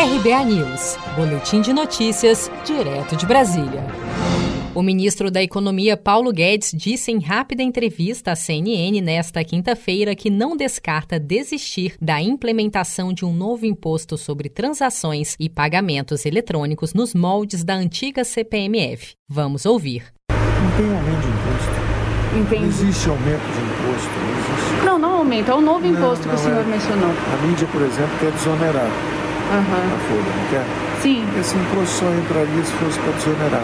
RBA News, Boletim de Notícias, direto de Brasília. O ministro da Economia Paulo Guedes disse em rápida entrevista à CNN nesta quinta-feira que não descarta desistir da implementação de um novo imposto sobre transações e pagamentos eletrônicos nos moldes da antiga CPMF. Vamos ouvir. Não tem aumento de imposto. Entendi. Não existe aumento de imposto. Não, existe. Não, não aumenta, é o novo imposto não, que o senhor é. mencionou. A mídia, por exemplo, quer desonerar Aham. a folha, não quer? Sim. Esse imposto só entraria se fosse para desonerar.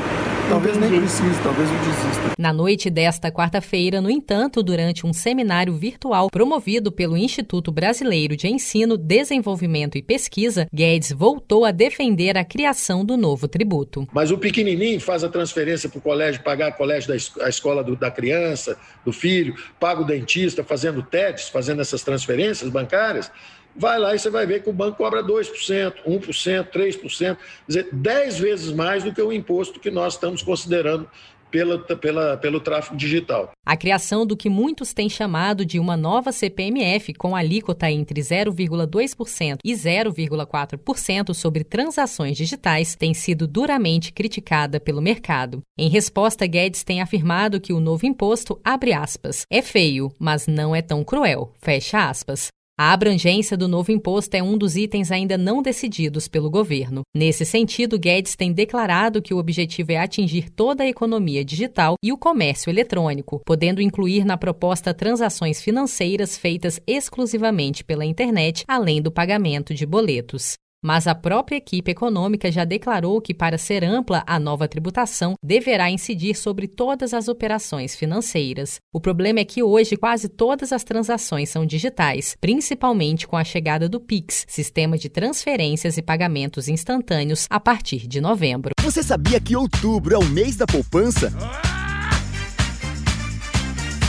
Talvez nem precise, talvez eu desista. Na noite desta quarta-feira, no entanto, durante um seminário virtual promovido pelo Instituto Brasileiro de Ensino, Desenvolvimento e Pesquisa, Guedes voltou a defender a criação do novo tributo. Mas o pequenininho faz a transferência para o colégio, pagar o colégio da es- a escola do- da criança, do filho, paga o dentista fazendo TEDs, fazendo essas transferências bancárias. Vai lá e você vai ver que o banco cobra 2%, 1%, 3%, quer dizer, 10 vezes mais do que o imposto que nós estamos considerando pela, pela, pelo tráfego digital. A criação do que muitos têm chamado de uma nova CPMF, com alíquota entre 0,2% e 0,4% sobre transações digitais, tem sido duramente criticada pelo mercado. Em resposta, Guedes tem afirmado que o novo imposto, abre aspas, é feio, mas não é tão cruel, fecha aspas. A abrangência do novo imposto é um dos itens ainda não decididos pelo governo. Nesse sentido, Guedes tem declarado que o objetivo é atingir toda a economia digital e o comércio eletrônico, podendo incluir na proposta transações financeiras feitas exclusivamente pela internet, além do pagamento de boletos. Mas a própria equipe econômica já declarou que, para ser ampla, a nova tributação deverá incidir sobre todas as operações financeiras. O problema é que hoje quase todas as transações são digitais, principalmente com a chegada do Pix, sistema de transferências e pagamentos instantâneos, a partir de novembro. Você sabia que outubro é o mês da poupança?